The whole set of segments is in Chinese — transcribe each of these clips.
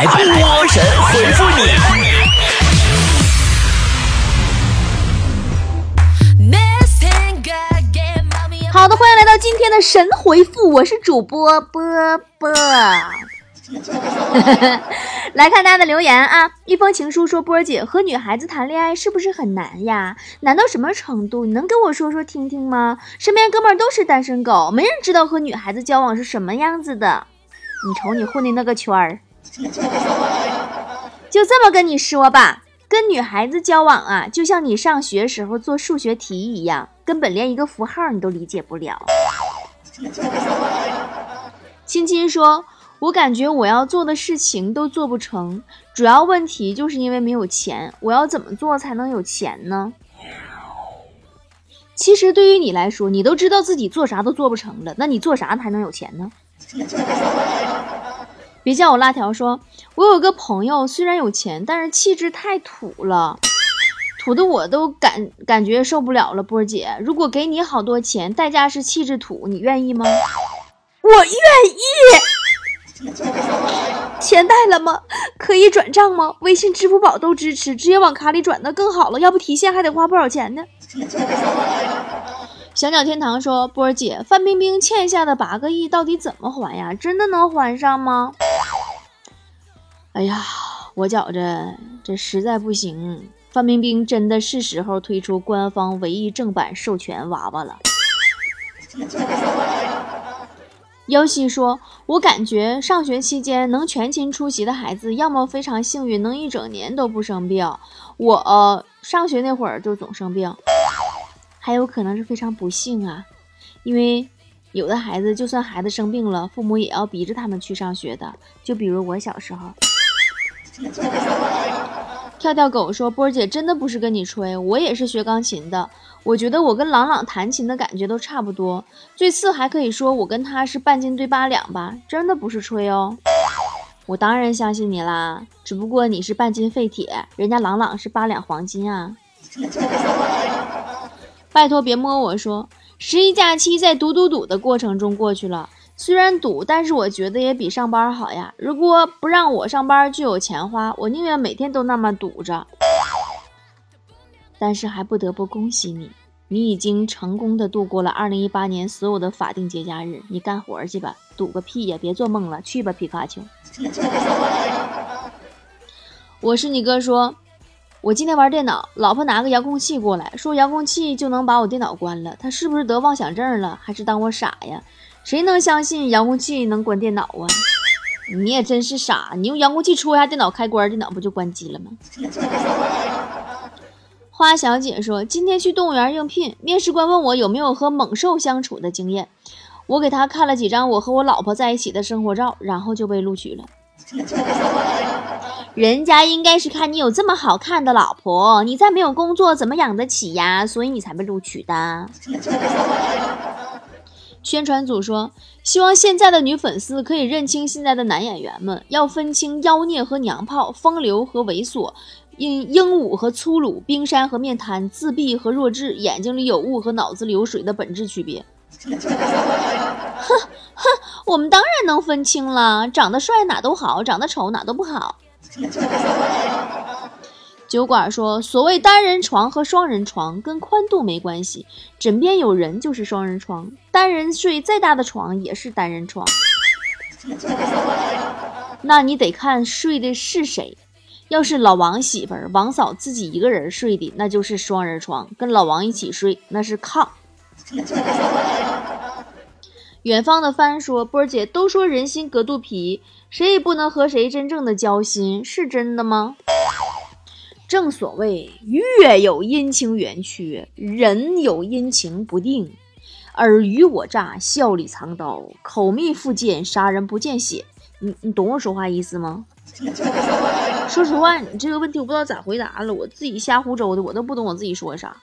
来，波神回复你。好的，欢迎来到今天的神回复，我是主播波波。来看大家的留言啊！一封情书说：“波儿姐和女孩子谈恋爱是不是很难呀？难到什么程度？你能跟我说说听听吗？身边哥们儿都是单身狗，没人知道和女孩子交往是什么样子的。你瞅你混的那个圈儿，就这么跟你说吧，跟女孩子交往啊，就像你上学时候做数学题一样，根本连一个符号你都理解不了。”亲亲说。我感觉我要做的事情都做不成，主要问题就是因为没有钱。我要怎么做才能有钱呢？其实对于你来说，你都知道自己做啥都做不成了，那你做啥才能有钱呢？别叫我辣条，说我有个朋友，虽然有钱，但是气质太土了，土的我都感感觉受不了了。波儿姐，如果给你好多钱，代价是气质土，你愿意吗？我愿意。钱带了吗？可以转账吗？微信、支付宝都支持，直接往卡里转的更好了。要不提现还得花不少钱呢。小鸟天堂说：“波儿姐，范冰冰欠下的八个亿到底怎么还呀？真的能还上吗？”哎呀，我觉着这实在不行，范冰冰真的是时候推出官方唯一正版授权娃娃了。尤西说：“我感觉上学期间能全勤出席的孩子，要么非常幸运，能一整年都不生病。我上学那会儿就总生病，还有可能是非常不幸啊，因为有的孩子就算孩子生病了，父母也要逼着他们去上学的。就比如我小时候。” 跳跳狗说：“波儿姐真的不是跟你吹，我也是学钢琴的。我觉得我跟朗朗弹琴的感觉都差不多，最次还可以说我跟他是半斤对八两吧。真的不是吹哦，我当然相信你啦。只不过你是半斤废铁，人家朗朗是八两黄金啊。拜托别摸我说，十一假期在赌赌赌的过程中过去了。”虽然堵，但是我觉得也比上班好呀。如果不让我上班就有钱花，我宁愿每天都那么堵着。但是还不得不恭喜你，你已经成功的度过了2018年所有的法定节假日。你干活去吧，堵个屁呀！别做梦了，去吧，皮卡丘。我是你哥，说我今天玩电脑，老婆拿个遥控器过来，说遥控器就能把我电脑关了。他是不是得妄想症了，还是当我傻呀？谁能相信遥控器能关电脑啊？你也真是傻，你用遥控器戳一下电脑开关，电脑不就关机了吗？花小姐说，今天去动物园应聘，面试官问我有没有和猛兽相处的经验，我给他看了几张我和我老婆在一起的生活照，然后就被录取了。人家应该是看你有这么好看的老婆，你再没有工作怎么养得起呀？所以你才被录取的。宣传组说：“希望现在的女粉丝可以认清现在的男演员们，要分清妖孽和娘炮，风流和猥琐，英英武和粗鲁，冰山和面瘫，自闭和弱智，眼睛里有雾和脑子里有水的本质区别。”哼哼，我们当然能分清了，长得帅哪都好，长得丑哪都不好。酒馆说：“所谓单人床和双人床跟宽度没关系，枕边有人就是双人床，单人睡再大的床也是单人床。那你得看睡的是谁，要是老王媳妇儿、王嫂自己一个人睡的，那就是双人床，跟老王一起睡那是炕。”远方的帆说：“波儿姐都说人心隔肚皮，谁也不能和谁真正的交心，是真的吗？”正所谓月有阴晴圆缺，人有阴晴不定。尔虞我诈，笑里藏刀，口蜜腹剑，杀人不见血。你你懂我说话意思吗？说实话，你这个问题我不知道咋回答了，我自己瞎胡诌的，我都不懂我自己说啥。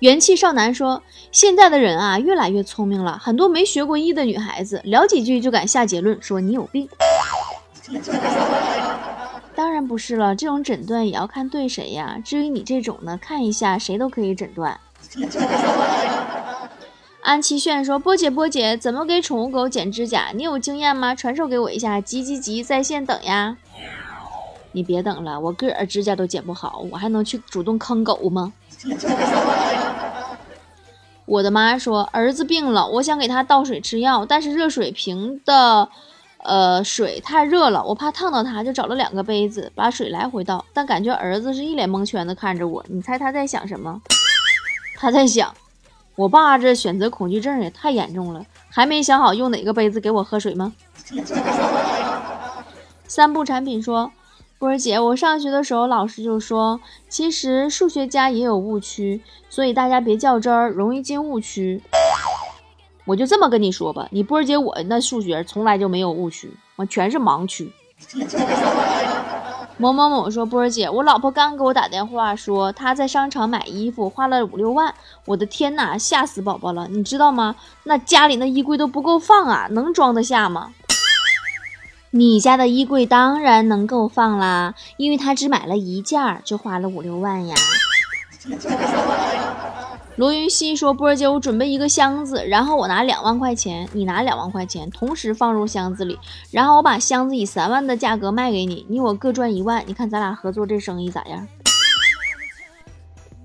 元气少男说：“现在的人啊，越来越聪明了，很多没学过医的女孩子，聊几句就敢下结论，说你有病。”当然不是了，这种诊断也要看对谁呀。至于你这种呢，看一下谁都可以诊断。安琪炫说：“波姐，波姐，怎么给宠物狗剪指甲？你有经验吗？传授给我一下。”急急急，在线等呀！你别等了，我个儿指甲都剪不好，我还能去主动坑狗吗？我的妈说：“儿子病了，我想给他倒水吃药，但是热水瓶的，呃，水太热了，我怕烫到他，就找了两个杯子，把水来回倒。但感觉儿子是一脸蒙圈的看着我，你猜他在想什么？他在想。”我爸这选择恐惧症也太严重了，还没想好用哪个杯子给我喝水吗？三步产品说，波儿姐，我上学的时候老师就说，其实数学家也有误区，所以大家别较真儿，容易进误区。我就这么跟你说吧，你波儿姐我那数学从来就没有误区，我全是盲区。某某某说：“波儿姐，我老婆刚给我打电话说她在商场买衣服花了五六万，我的天哪，吓死宝宝了！你知道吗？那家里那衣柜都不够放啊，能装得下吗？你家的衣柜当然能够放啦，因为她只买了一件就花了五六万呀。”罗云熙说：“波儿姐，我准备一个箱子，然后我拿两万块钱，你拿两万块钱，同时放入箱子里，然后我把箱子以三万的价格卖给你，你我各赚一万。你看咱俩合作这生意咋样？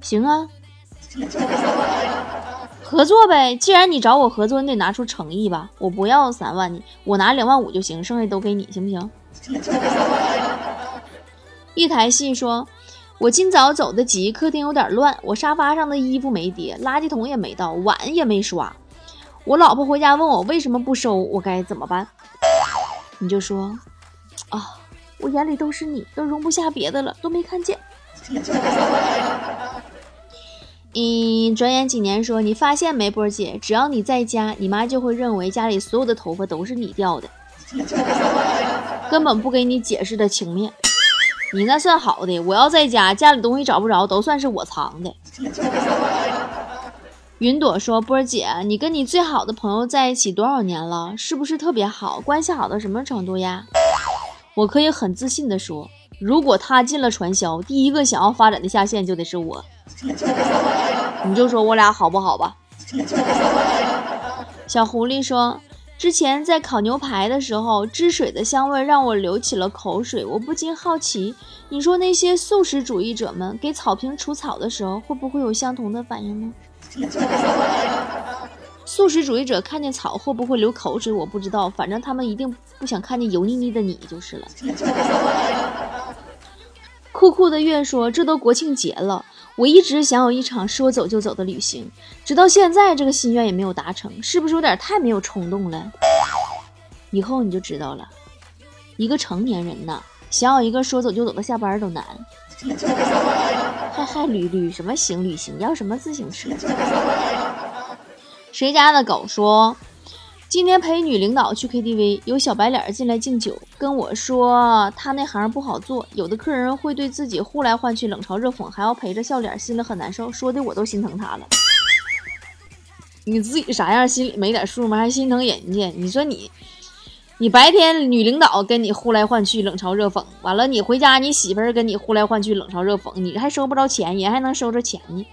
行啊，合作呗。既然你找我合作，你得拿出诚意吧。我不要三万，你我拿两万五就行，剩下都给你，行不行？” 一台戏说。我今早走的急，客厅有点乱，我沙发上的衣服没叠，垃圾桶也没倒，碗也没刷。我老婆回家问我为什么不收，我该怎么办？你就说啊，我眼里都是你，都容不下别的了，都没看见。嗯，转眼几年说，你发现没，波姐，只要你在家，你妈就会认为家里所有的头发都是你掉的，根本不给你解释的情面。你那算好的，我要在家，家里东西找不着，都算是我藏的。云朵说：“波儿姐，你跟你最好的朋友在一起多少年了？是不是特别好？关系好到什么程度呀？”我可以很自信的说，如果他进了传销，第一个想要发展的下线就得是我。你就说我俩好不好吧？小狐狸说。之前在烤牛排的时候，汁水的香味让我流起了口水。我不禁好奇，你说那些素食主义者们给草坪除草的时候，会不会有相同的反应呢？素食主义者看见草会不会流口水？我不知道，反正他们一定不想看见油腻腻的你就是了。酷酷的月说：“这都国庆节了。”我一直想有一场说走就走的旅行，直到现在这个心愿也没有达成，是不是有点太没有冲动了？以后你就知道了，一个成年人呢，想有一个说走就走的下班都难，还还旅旅什么行旅行？要什么自行车？谁家的狗说？今天陪女领导去 KTV，有小白脸进来敬酒，跟我说他那行不好做，有的客人会对自己呼来唤去，冷嘲热讽，还要陪着笑脸，心里很难受，说的我都心疼他了。你自己啥样，心里没点数吗？还心疼人家？你说你，你白天女领导跟你呼来唤去，冷嘲热讽，完了你回家你媳妇儿跟你呼来唤去，冷嘲热讽，你还收不着钱，人还能收着钱呢。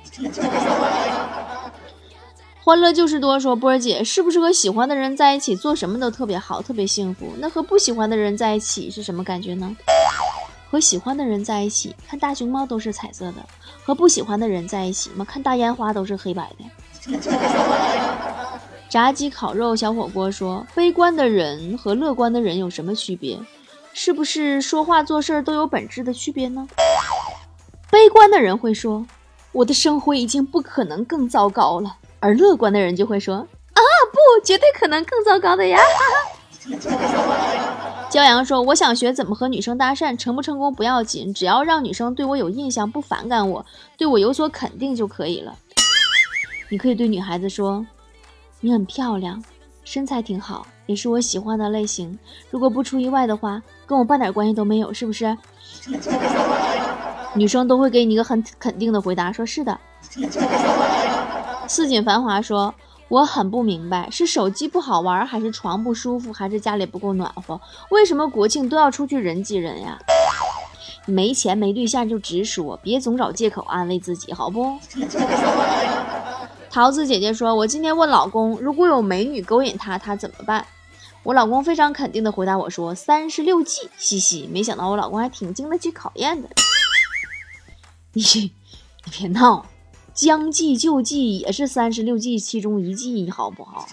欢乐就是多说，波儿姐是不是和喜欢的人在一起做什么都特别好，特别幸福？那和不喜欢的人在一起是什么感觉呢？和喜欢的人在一起，看大熊猫都是彩色的；和不喜欢的人在一起嘛，看大烟花都是黑白的。炸鸡烤肉小火锅说，悲观的人和乐观的人有什么区别？是不是说话做事都有本质的区别呢？悲观的人会说，我的生活已经不可能更糟糕了。而乐观的人就会说：“啊，不，绝对可能更糟糕的呀！”骄阳说：“我想学怎么和女生搭讪，成不成功不要紧，只要让女生对我有印象，不反感我，对我有所肯定就可以了。”你可以对女孩子说：“你很漂亮，身材挺好，也是我喜欢的类型。如果不出意外的话，跟我半点关系都没有，是不是？” 女生都会给你一个很肯定的回答，说是的。四锦繁华说：“我很不明白，是手机不好玩，还是床不舒服，还是家里不够暖和？为什么国庆都要出去人挤人呀？没钱没对象就直说，别总找借口安慰自己，好不？” 桃子姐姐说：“我今天问老公，如果有美女勾引他，他怎么办？”我老公非常肯定的回答我说：“三十六计。”嘻嘻，没想到我老公还挺经得起考验的。你你别闹，将计就计也是三十六计其中一计，好不好？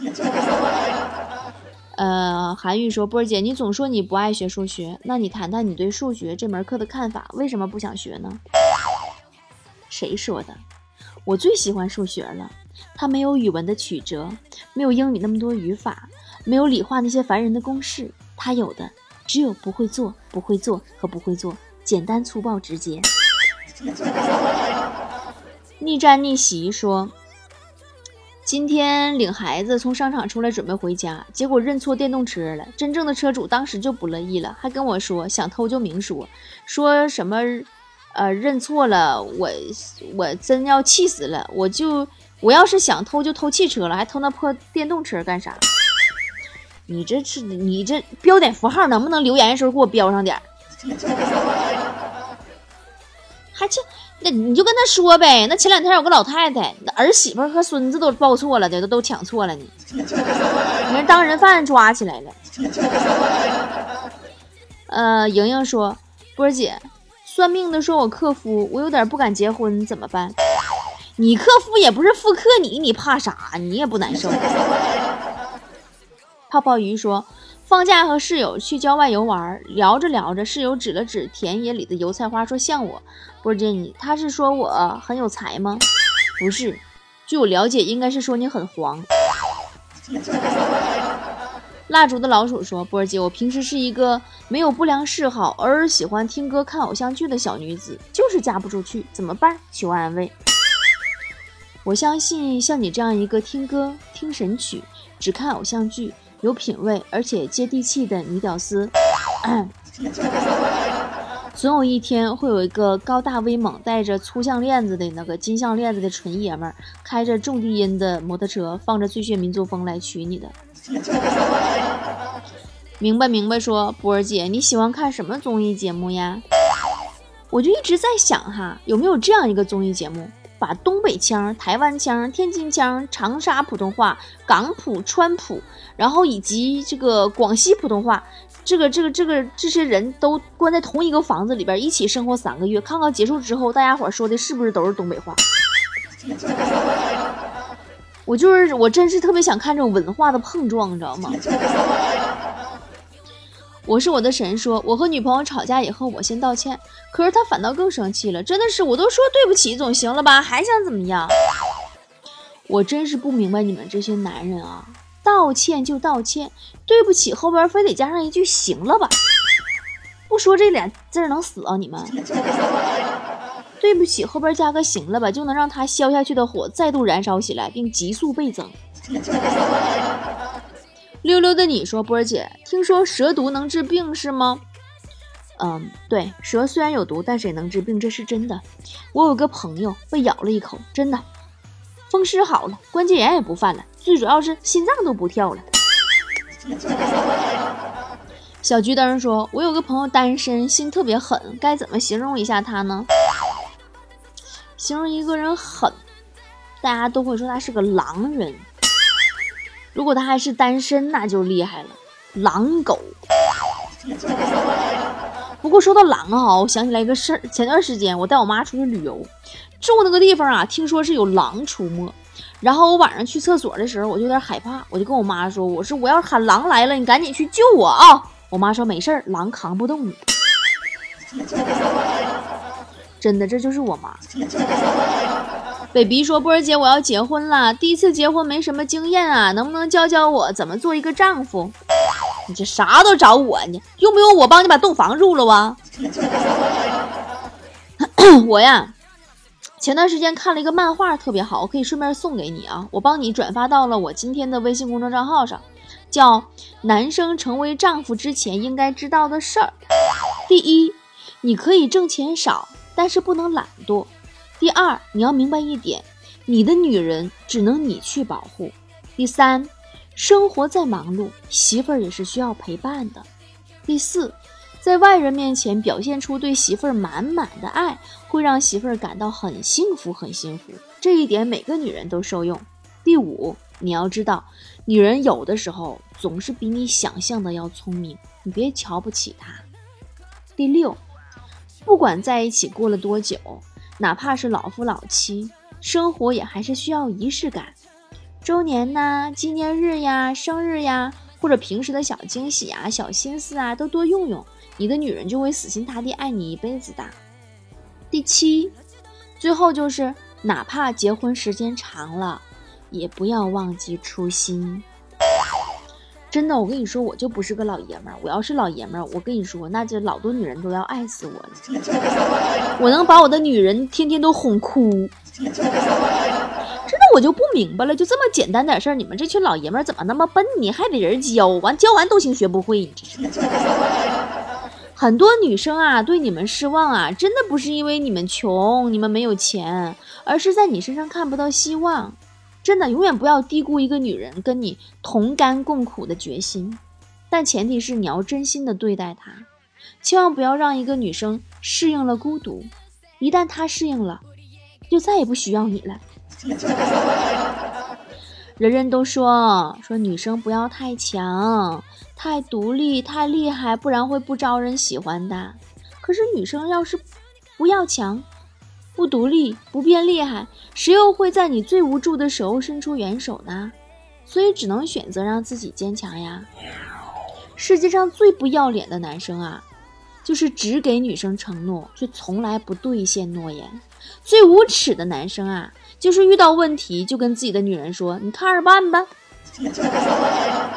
呃，韩愈说：“波儿姐，你总说你不爱学数学，那你谈谈你对数学这门课的看法，为什么不想学呢？”谁说的？我最喜欢数学了。它没有语文的曲折，没有英语那么多语法，没有理化那些烦人的公式。它有的只有不会做、不会做和不会做，简单粗暴直接。逆战逆袭说：“今天领孩子从商场出来准备回家，结果认错电动车了。真正的车主当时就不乐意了，还跟我说想偷就明说，说什么呃认错了，我我真要气死了，我就。”我要是想偷就偷汽车了，还偷那破电动车干啥？你这是你这标点符号能不能留言的时候给我标上点？还这那你就跟他说呗。那前两天有个老太太，那儿媳妇和孙子都报错了，都都抢错了呢。你看当人犯抓起来了。呃，莹莹说：“波姐，算命的说我克夫，我有点不敢结婚，怎么办？”你克夫也不是复克你，你怕啥？你也不难受。泡泡鱼说，放假和室友去郊外游玩，聊着聊着，室友指了指田野里的油菜花，说像我。波姐，你他是说我很有才吗？不是，据我了解，应该是说你很黄。蜡烛的老鼠说，波儿姐，我平时是一个没有不良嗜好，偶尔喜欢听歌、看偶像剧的小女子，就是嫁不出去，怎么办？求安慰。我相信像你这样一个听歌、听神曲、只看偶像剧、有品位而且接地气的女屌丝，总有一天会有一个高大威猛、带着粗项链子的那个金项链子的纯爷们儿，开着重低音的摩托车，放着最炫民族风来娶你的。明白明白，说波儿姐，你喜欢看什么综艺节目呀？我就一直在想哈，有没有这样一个综艺节目？把东北腔、台湾腔、天津腔、长沙普通话、港普、川普，然后以及这个广西普通话，这个、这个、这个这些人都关在同一个房子里边一起生活三个月，看看结束之后，大家伙说的是不是都是东北话？我就是我，真是特别想看这种文化的碰撞，你知道吗？我是我的神，说我和女朋友吵架以后，我先道歉，可是她反倒更生气了。真的是，我都说对不起总行了吧，还想怎么样？我真是不明白你们这些男人啊，道歉就道歉，对不起后边非得加上一句行了吧？不说这俩字能死啊你们？对不起后边加个行了吧，就能让他消下去的火再度燃烧起来，并急速倍增。溜溜的你说，波儿姐，听说蛇毒能治病是吗？嗯，对，蛇虽然有毒，但是也能治病，这是真的。我有个朋友被咬了一口，真的，风湿好了，关节炎也不犯了，最主要是心脏都不跳了。小桔灯说，我有个朋友单身，心特别狠，该怎么形容一下他呢？形容一个人狠，大家都会说他是个狼人。如果他还是单身，那就厉害了，狼狗。不过说到狼啊，我想起来一个事儿。前段时间我带我妈出去旅游，住那个地方啊，听说是有狼出没。然后我晚上去厕所的时候，我就有点害怕，我就跟我妈说：“我说我要喊狼来了，你赶紧去救我啊！”我妈说：“没事儿，狼扛不动你。”真的，这就是我妈。Baby 说：“波儿姐，我要结婚了，第一次结婚没什么经验啊，能不能教教我怎么做一个丈夫？你这啥都找我呢？用不用我帮你把洞房入了啊？” 我呀，前段时间看了一个漫画，特别好，我可以顺便送给你啊，我帮你转发到了我今天的微信公众账号上，叫《男生成为丈夫之前应该知道的事儿》。第一，你可以挣钱少，但是不能懒惰。第二，你要明白一点，你的女人只能你去保护。第三，生活再忙碌，媳妇儿也是需要陪伴的。第四，在外人面前表现出对媳妇儿满满的爱，会让媳妇儿感到很幸福，很幸福。这一点每个女人都受用。第五，你要知道，女人有的时候总是比你想象的要聪明，你别瞧不起她。第六，不管在一起过了多久，哪怕是老夫老妻，生活也还是需要仪式感。周年呐，纪念日呀，生日呀，或者平时的小惊喜啊、小心思啊，都多用用，你的女人就会死心塌地爱你一辈子的。第七，最后就是，哪怕结婚时间长了。也不要忘记初心。真的，我跟你说，我就不是个老爷们儿。我要是老爷们儿，我跟你说，那就老多女人都要爱死我了。我能把我的女人天天都哄哭。真的，我就不明白了，就这么简单点事儿，你们这群老爷们儿怎么那么笨呢？还得人教，完教完都行学不会。很多女生啊，对你们失望啊，真的不是因为你们穷，你们没有钱，而是在你身上看不到希望。真的，永远不要低估一个女人跟你同甘共苦的决心，但前提是你要真心的对待她，千万不要让一个女生适应了孤独，一旦她适应了，就再也不需要你了。人人都说说女生不要太强、太独立、太厉害，不然会不招人喜欢的。可是女生要是不要强。不独立，不变厉害，谁又会在你最无助的时候伸出援手呢？所以只能选择让自己坚强呀。世界上最不要脸的男生啊，就是只给女生承诺，却从来不兑现诺言。最无耻的男生啊，就是遇到问题就跟自己的女人说：“你看着办吧。”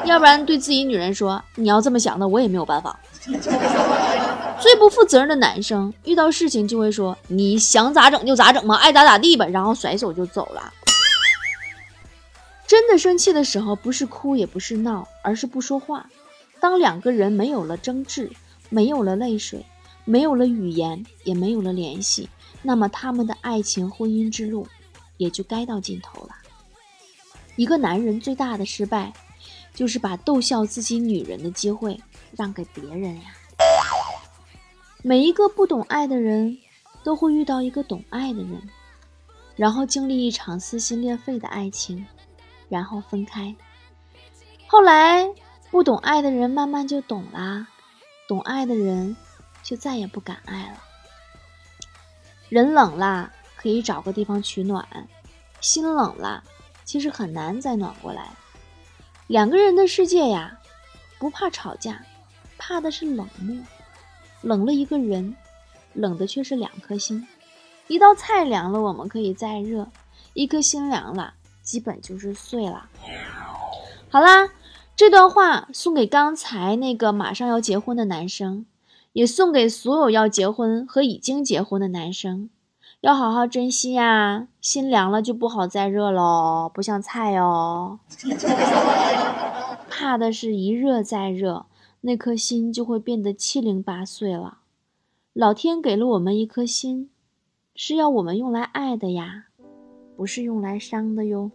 要不然对自己女人说：“你要这么想的，我也没有办法。”最不负责任的男生，遇到事情就会说：“你想咋整就咋整嘛，爱咋咋地吧。”然后甩手就走了。真的生气的时候，不是哭也不是闹，而是不说话。当两个人没有了争执，没有了泪水，没有了语言，也没有了联系，那么他们的爱情婚姻之路也就该到尽头了。一个男人最大的失败，就是把逗笑自己女人的机会让给别人呀。每一个不懂爱的人，都会遇到一个懂爱的人，然后经历一场撕心裂肺的爱情，然后分开。后来，不懂爱的人慢慢就懂啦，懂爱的人就再也不敢爱了。人冷啦，可以找个地方取暖；心冷了，其实很难再暖过来。两个人的世界呀，不怕吵架，怕的是冷漠。冷了一个人，冷的却是两颗心。一道菜凉了，我们可以再热；一颗心凉了，基本就是碎了。好啦，这段话送给刚才那个马上要结婚的男生，也送给所有要结婚和已经结婚的男生，要好好珍惜呀！心凉了就不好再热喽，不像菜哦。怕的是一热再热。那颗心就会变得七零八碎了。老天给了我们一颗心，是要我们用来爱的呀，不是用来伤的哟。